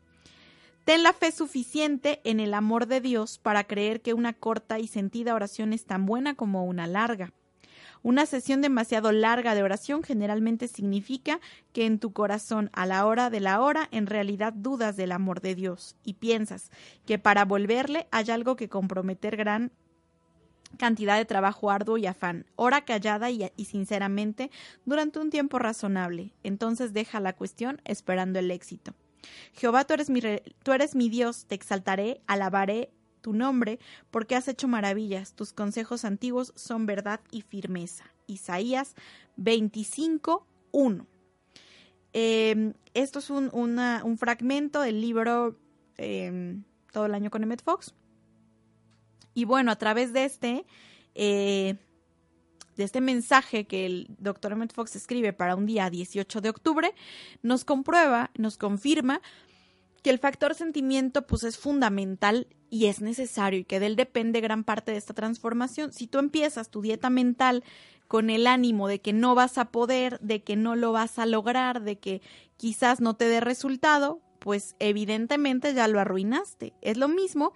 Ten la fe suficiente en el amor de Dios para creer que una corta y sentida oración es tan buena como una larga. Una sesión demasiado larga de oración generalmente significa que en tu corazón a la hora de la hora en realidad dudas del amor de Dios y piensas que para volverle hay algo que comprometer gran cantidad de trabajo arduo y afán, hora callada y, sinceramente durante un tiempo razonable. Entonces deja la cuestión esperando el éxito. Jehová, tú eres mi Dios, te exaltaré, alabaré tu nombre, porque has hecho maravillas. Tus consejos antiguos son verdad y firmeza. Isaías 25, 1. Eh, esto es un, un, fragmento del libro eh, Todo el año con Emmett Fox. Y bueno, a través de este, eh, de este mensaje que el doctor Emmett Fox escribe para un día 18 de octubre, nos comprueba, nos confirma que el factor sentimiento pues es fundamental y es necesario y que de él depende gran parte de esta transformación. Si tú empiezas tu dieta mental con el ánimo de que no vas a poder, de que no lo vas a lograr, de que quizás no te dé resultado, pues evidentemente ya lo arruinaste. Es lo mismo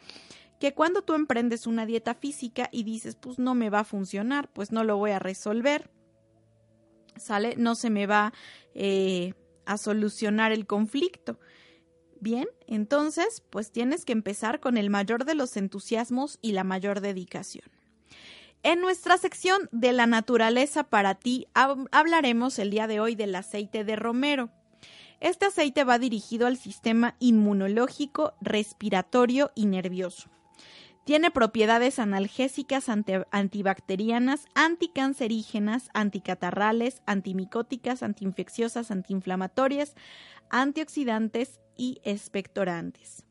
que cuando tú emprendes una dieta física y dices, pues no me va a funcionar, pues no lo voy a resolver, ¿sale? No se me va eh, a solucionar el conflicto. Bien, entonces, pues tienes que empezar con el mayor de los entusiasmos y la mayor dedicación. En nuestra sección de la naturaleza para ti hablaremos el día de hoy del aceite de romero. Este aceite va dirigido al sistema inmunológico, respiratorio y nervioso. Tiene propiedades analgésicas, antibacterianas, anticancerígenas, anticatarrales, antimicóticas, antiinfecciosas, antiinflamatorias, antioxidantes y expectorantes.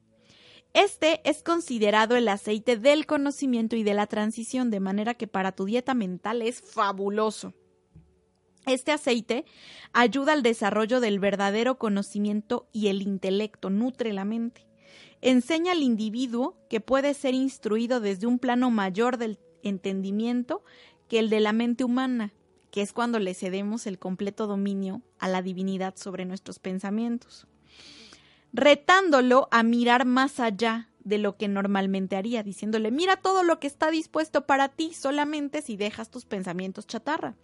Este es considerado el aceite del conocimiento y de la transición, de manera que para tu dieta mental es fabuloso. Este aceite ayuda al desarrollo del verdadero conocimiento y el intelecto, nutre la mente. Enseña al individuo que puede ser instruido desde un plano mayor del entendimiento que el de la mente humana, que es cuando le cedemos el completo dominio a la divinidad sobre nuestros pensamientos retándolo a mirar más allá de lo que normalmente haría, diciéndole, mira todo lo que está dispuesto para ti solamente si dejas tus pensamientos chatarra.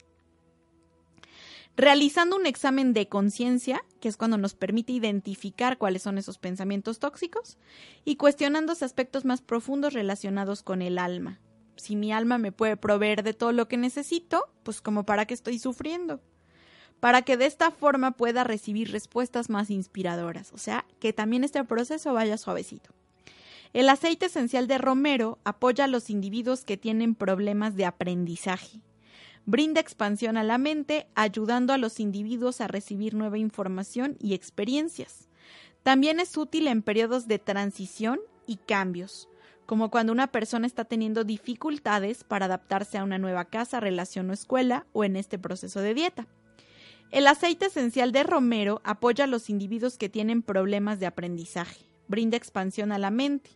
Realizando un examen de conciencia, que es cuando nos permite identificar cuáles son esos pensamientos tóxicos, y cuestionándose aspectos más profundos relacionados con el alma. si mi alma me puede proveer de todo lo que necesito, pues como para qué estoy sufriendo. Para que de esta forma pueda recibir respuestas más inspiradoras, o sea, que también este proceso vaya suavecito. El aceite esencial de romero apoya a los individuos que tienen problemas de aprendizaje. Brinda expansión a la mente, ayudando a los individuos a recibir nueva información y experiencias. También es útil en periodos de transición y cambios, como cuando una persona está teniendo dificultades para adaptarse a una nueva casa, relación o escuela o en este proceso de dieta. El aceite esencial de romero apoya a los individuos que tienen problemas de aprendizaje, brinda expansión a la mente,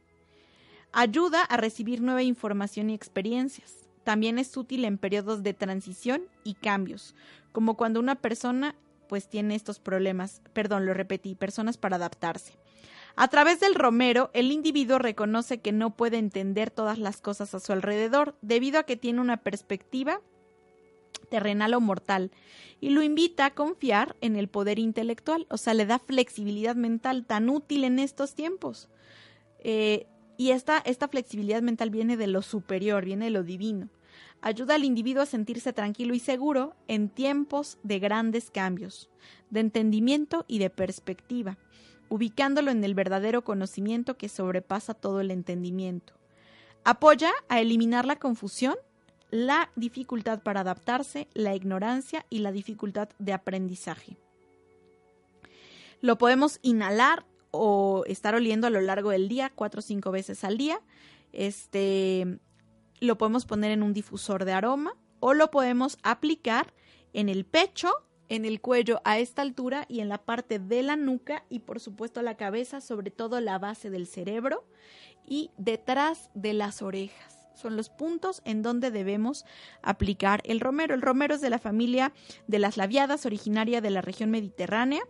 ayuda a recibir nueva información y experiencias. También es útil en periodos de transición y cambios, como cuando una persona pues tiene estos problemas, perdón, lo repetí, personas para adaptarse. A través del romero, el individuo reconoce que no puede entender todas las cosas a su alrededor, debido a que tiene una perspectiva terrenal o mortal, y lo invita a confiar en el poder intelectual, o sea, le da flexibilidad mental tan útil en estos tiempos. Eh, y esta, esta flexibilidad mental viene de lo superior, viene de lo divino. Ayuda al individuo a sentirse tranquilo y seguro en tiempos de grandes cambios, de entendimiento y de perspectiva, ubicándolo en el verdadero conocimiento que sobrepasa todo el entendimiento. Apoya a eliminar la confusión, la dificultad para adaptarse, la ignorancia y la dificultad de aprendizaje. Lo podemos inhalar o estar oliendo a lo largo del día, cuatro o cinco veces al día. Este lo podemos poner en un difusor de aroma o lo podemos aplicar en el pecho, en el cuello a esta altura y en la parte de la nuca y por supuesto la cabeza, sobre todo la base del cerebro y detrás de las orejas. Son los puntos en donde debemos aplicar el romero. El romero es de la familia de las labiadas, originaria de la región mediterránea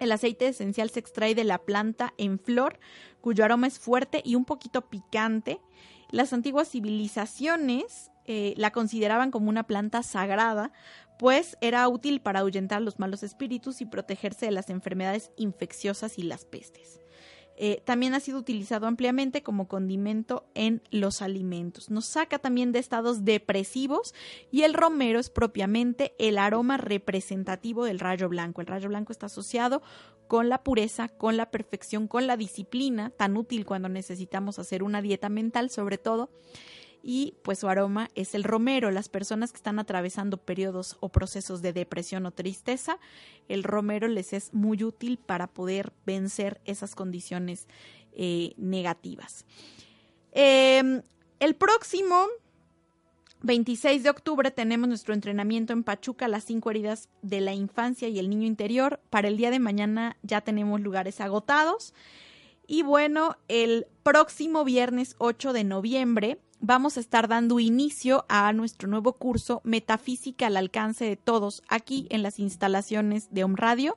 el aceite esencial se extrae de la planta en flor, cuyo aroma es fuerte y un poquito picante. Las antiguas civilizaciones eh, la consideraban como una planta sagrada, pues era útil para ahuyentar los malos espíritus y protegerse de las enfermedades infecciosas y las pestes. Eh, también ha sido utilizado ampliamente como condimento en los alimentos. Nos saca también de estados depresivos y el romero es propiamente el aroma representativo del rayo blanco. El rayo blanco está asociado con la pureza, con la perfección, con la disciplina, tan útil cuando necesitamos hacer una dieta mental sobre todo y pues su aroma es el romero. Las personas que están atravesando periodos o procesos de depresión o tristeza, el romero les es muy útil para poder vencer esas condiciones eh, negativas. Em, el próximo 26 de octubre tenemos nuestro entrenamiento en Pachuca, las cinco heridas de la infancia y el niño interior. Para el día de mañana ya tenemos lugares agotados. Y bueno, el próximo viernes 8 de noviembre vamos a estar dando inicio a nuestro nuevo curso Metafísica al alcance de todos aquí en las instalaciones de Home Radio.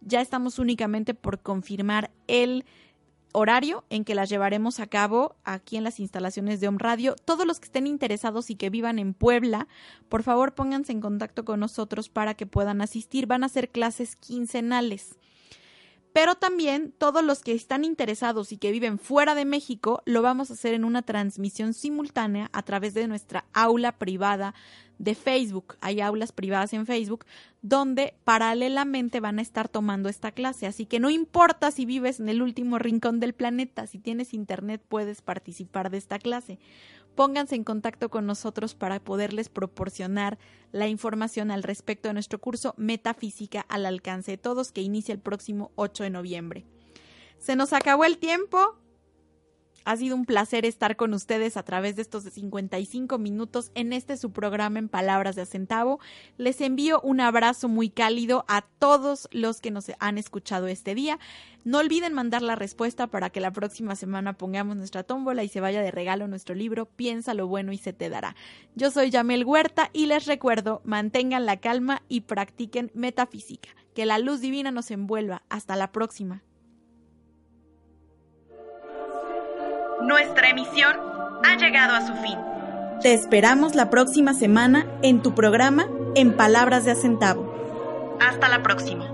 Ya estamos únicamente por confirmar el horario en que las llevaremos a cabo aquí en las instalaciones de Home Radio. Todos los que estén interesados y que vivan en Puebla, por favor pónganse en contacto con nosotros para que puedan asistir. Van a ser clases quincenales pero también todos los que están interesados y que viven fuera de México lo vamos a hacer en una transmisión simultánea a través de nuestra aula privada de Facebook. Hay aulas privadas en Facebook donde paralelamente van a estar tomando esta clase. Así que no importa si vives en el último rincón del planeta, si tienes internet puedes participar de esta clase pónganse en contacto con nosotros para poderles proporcionar la información al respecto de nuestro curso Metafísica al alcance de todos que inicia el próximo 8 de noviembre. Se nos acabó el tiempo. Ha sido un placer estar con ustedes a través de estos 55 minutos en este su programa en Palabras de Acentavo. Les envío un abrazo muy cálido a todos los que nos han escuchado este día. No olviden mandar la respuesta para que la próxima semana pongamos nuestra tómbola y se vaya de regalo nuestro libro Piensa lo bueno y se te dará. Yo soy Yamel Huerta y les recuerdo, mantengan la calma y practiquen metafísica. Que la luz divina nos envuelva. Hasta la próxima. Nuestra emisión ha llegado a su fin. Te esperamos la próxima semana en tu programa En Palabras de Acentavo. Hasta la próxima.